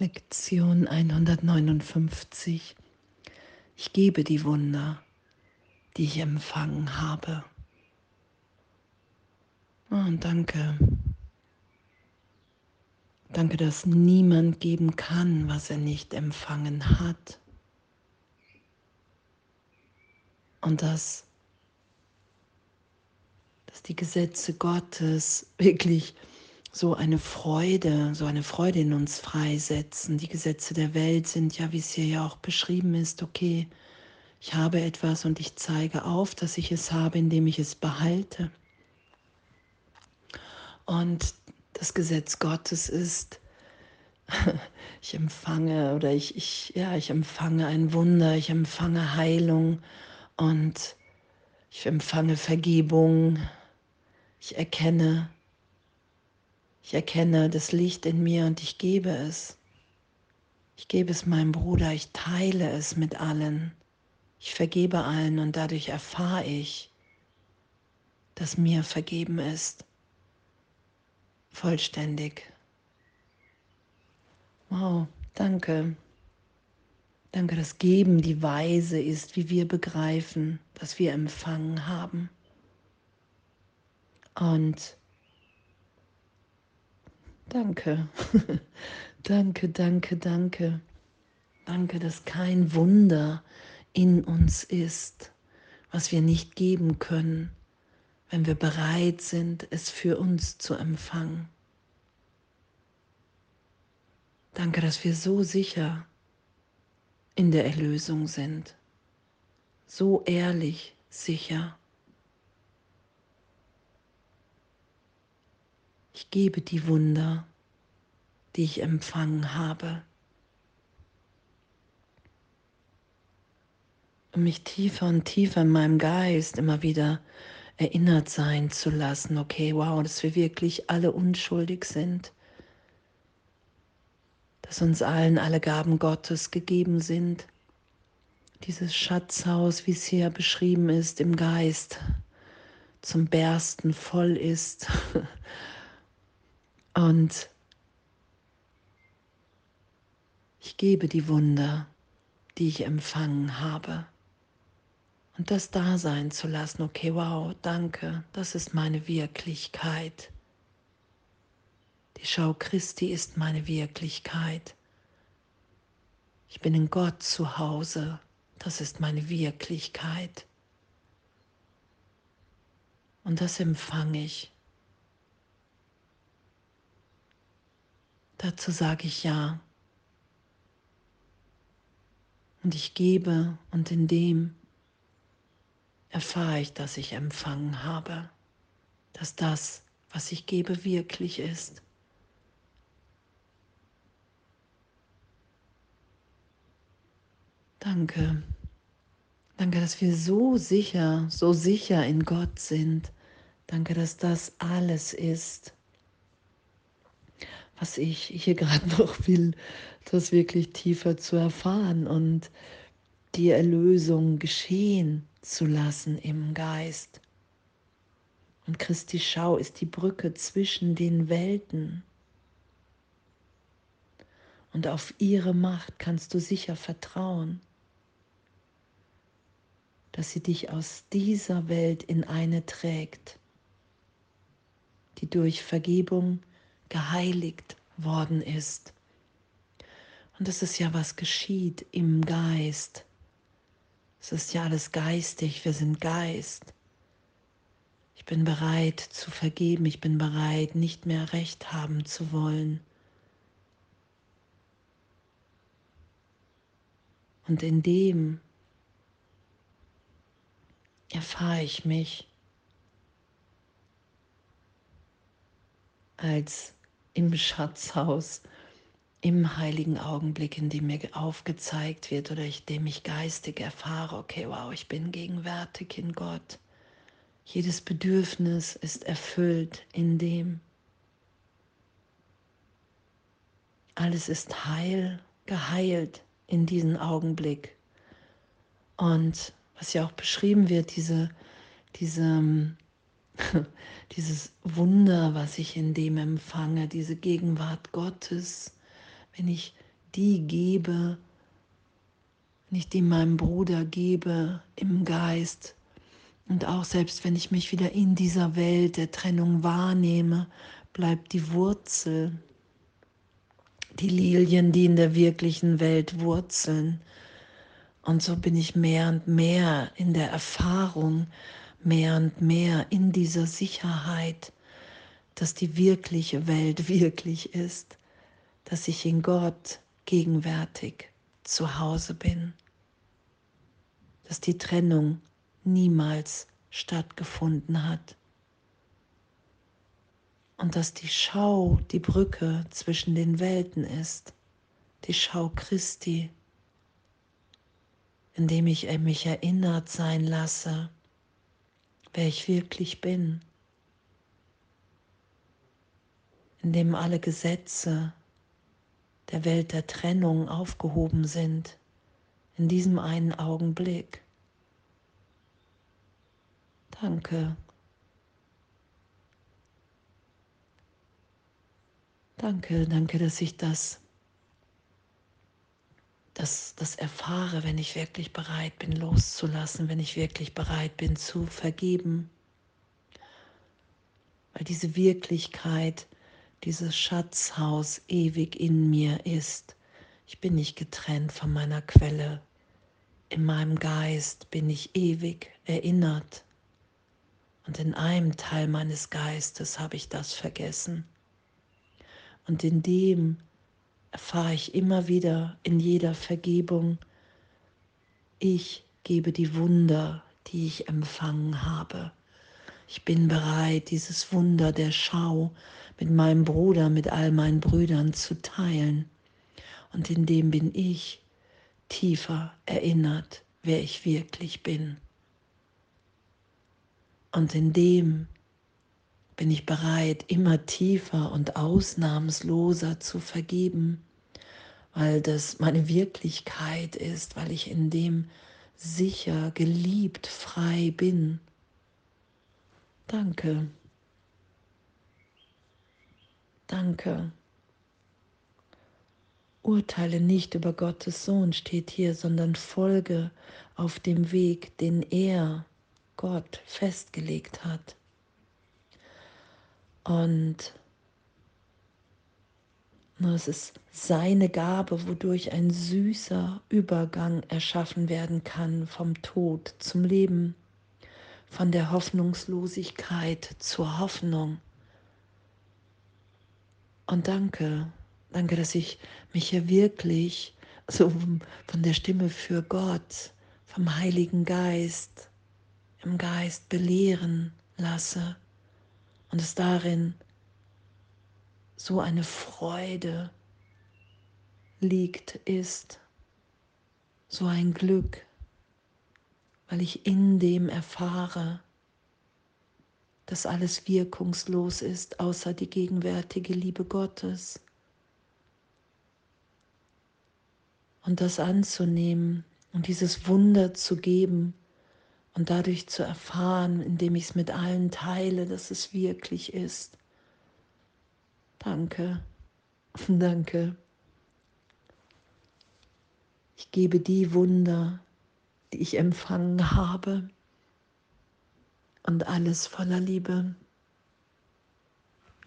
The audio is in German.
Lektion 159. Ich gebe die Wunder, die ich empfangen habe. Und danke. Danke, dass niemand geben kann, was er nicht empfangen hat. Und dass, dass die Gesetze Gottes wirklich so eine Freude, so eine Freude in uns freisetzen. Die Gesetze der Welt sind ja, wie es hier ja auch beschrieben ist, okay, ich habe etwas und ich zeige auf, dass ich es habe, indem ich es behalte. Und das Gesetz Gottes ist, ich empfange oder ich, ich, ja, ich empfange ein Wunder, ich empfange Heilung und ich empfange Vergebung, ich erkenne, ich erkenne das Licht in mir und ich gebe es. Ich gebe es meinem Bruder, ich teile es mit allen. Ich vergebe allen und dadurch erfahre ich, dass mir vergeben ist. Vollständig. Wow, danke. Danke, dass Geben die Weise ist, wie wir begreifen, was wir empfangen haben. Und Danke, danke, danke, danke. Danke, dass kein Wunder in uns ist, was wir nicht geben können, wenn wir bereit sind, es für uns zu empfangen. Danke, dass wir so sicher in der Erlösung sind, so ehrlich sicher. Ich gebe die Wunder, die ich empfangen habe. Um mich tiefer und tiefer in meinem Geist immer wieder erinnert sein zu lassen, okay, wow, dass wir wirklich alle unschuldig sind, dass uns allen alle Gaben Gottes gegeben sind. Dieses Schatzhaus, wie es hier beschrieben ist, im Geist zum Bersten voll ist Und ich gebe die Wunder, die ich empfangen habe. Und das da sein zu lassen, okay, wow, danke, das ist meine Wirklichkeit. Die Schau Christi ist meine Wirklichkeit. Ich bin in Gott zu Hause, das ist meine Wirklichkeit. Und das empfange ich. Dazu sage ich ja. Und ich gebe und in dem erfahre ich, dass ich empfangen habe, dass das, was ich gebe, wirklich ist. Danke. Danke, dass wir so sicher, so sicher in Gott sind. Danke, dass das alles ist was ich hier gerade noch will, das wirklich tiefer zu erfahren und die Erlösung geschehen zu lassen im Geist. Und Christi Schau ist die Brücke zwischen den Welten. Und auf ihre Macht kannst du sicher vertrauen, dass sie dich aus dieser Welt in eine trägt, die durch Vergebung geheiligt worden ist. Und das ist ja, was geschieht im Geist. Es ist ja alles geistig, wir sind Geist. Ich bin bereit zu vergeben, ich bin bereit, nicht mehr recht haben zu wollen. Und in dem erfahre ich mich als im Schatzhaus, im heiligen Augenblick, in dem mir aufgezeigt wird oder ich dem ich geistig erfahre, okay, wow, ich bin gegenwärtig in Gott. Jedes Bedürfnis ist erfüllt in dem. Alles ist heil, geheilt in diesem Augenblick. Und was ja auch beschrieben wird, diese, diese dieses Wunder, was ich in dem empfange, diese Gegenwart Gottes, wenn ich die gebe, wenn ich die meinem Bruder gebe im Geist und auch selbst wenn ich mich wieder in dieser Welt der Trennung wahrnehme, bleibt die Wurzel, die Lilien, die in der wirklichen Welt wurzeln. Und so bin ich mehr und mehr in der Erfahrung, mehr und mehr in dieser Sicherheit, dass die wirkliche Welt wirklich ist, dass ich in Gott gegenwärtig zu Hause bin, dass die Trennung niemals stattgefunden hat und dass die Schau die Brücke zwischen den Welten ist, die Schau Christi, indem ich mich erinnert sein lasse, wer ich wirklich bin, indem alle Gesetze der Welt der Trennung aufgehoben sind, in diesem einen Augenblick. Danke. Danke, danke, dass ich das, das, das erfahre, wenn ich wirklich bereit bin, loszulassen, wenn ich wirklich bereit bin zu vergeben. Weil diese Wirklichkeit, dieses Schatzhaus ewig in mir ist. Ich bin nicht getrennt von meiner Quelle. In meinem Geist bin ich ewig erinnert. Und in einem Teil meines Geistes habe ich das vergessen. Und in dem erfahre ich immer wieder in jeder Vergebung, ich gebe die Wunder, die ich empfangen habe. Ich bin bereit, dieses Wunder der Schau mit meinem Bruder, mit all meinen Brüdern zu teilen. Und in dem bin ich tiefer erinnert, wer ich wirklich bin. Und in dem bin ich bereit, immer tiefer und ausnahmsloser zu vergeben, weil das meine Wirklichkeit ist, weil ich in dem sicher, geliebt, frei bin. Danke. Danke. Urteile nicht über Gottes Sohn, steht hier, sondern folge auf dem Weg, den er Gott festgelegt hat. Und es ist seine Gabe, wodurch ein süßer Übergang erschaffen werden kann vom Tod zum Leben, von der Hoffnungslosigkeit zur Hoffnung. Und danke, danke, dass ich mich hier wirklich so von der Stimme für Gott, vom Heiligen Geist, im Geist belehren lasse und es darin so eine Freude liegt, ist, so ein Glück, weil ich in dem erfahre, dass alles wirkungslos ist, außer die gegenwärtige Liebe Gottes. Und das anzunehmen und dieses Wunder zu geben, und dadurch zu erfahren, indem ich es mit allen teile, dass es wirklich ist. Danke, danke. Ich gebe die Wunder, die ich empfangen habe und alles voller Liebe.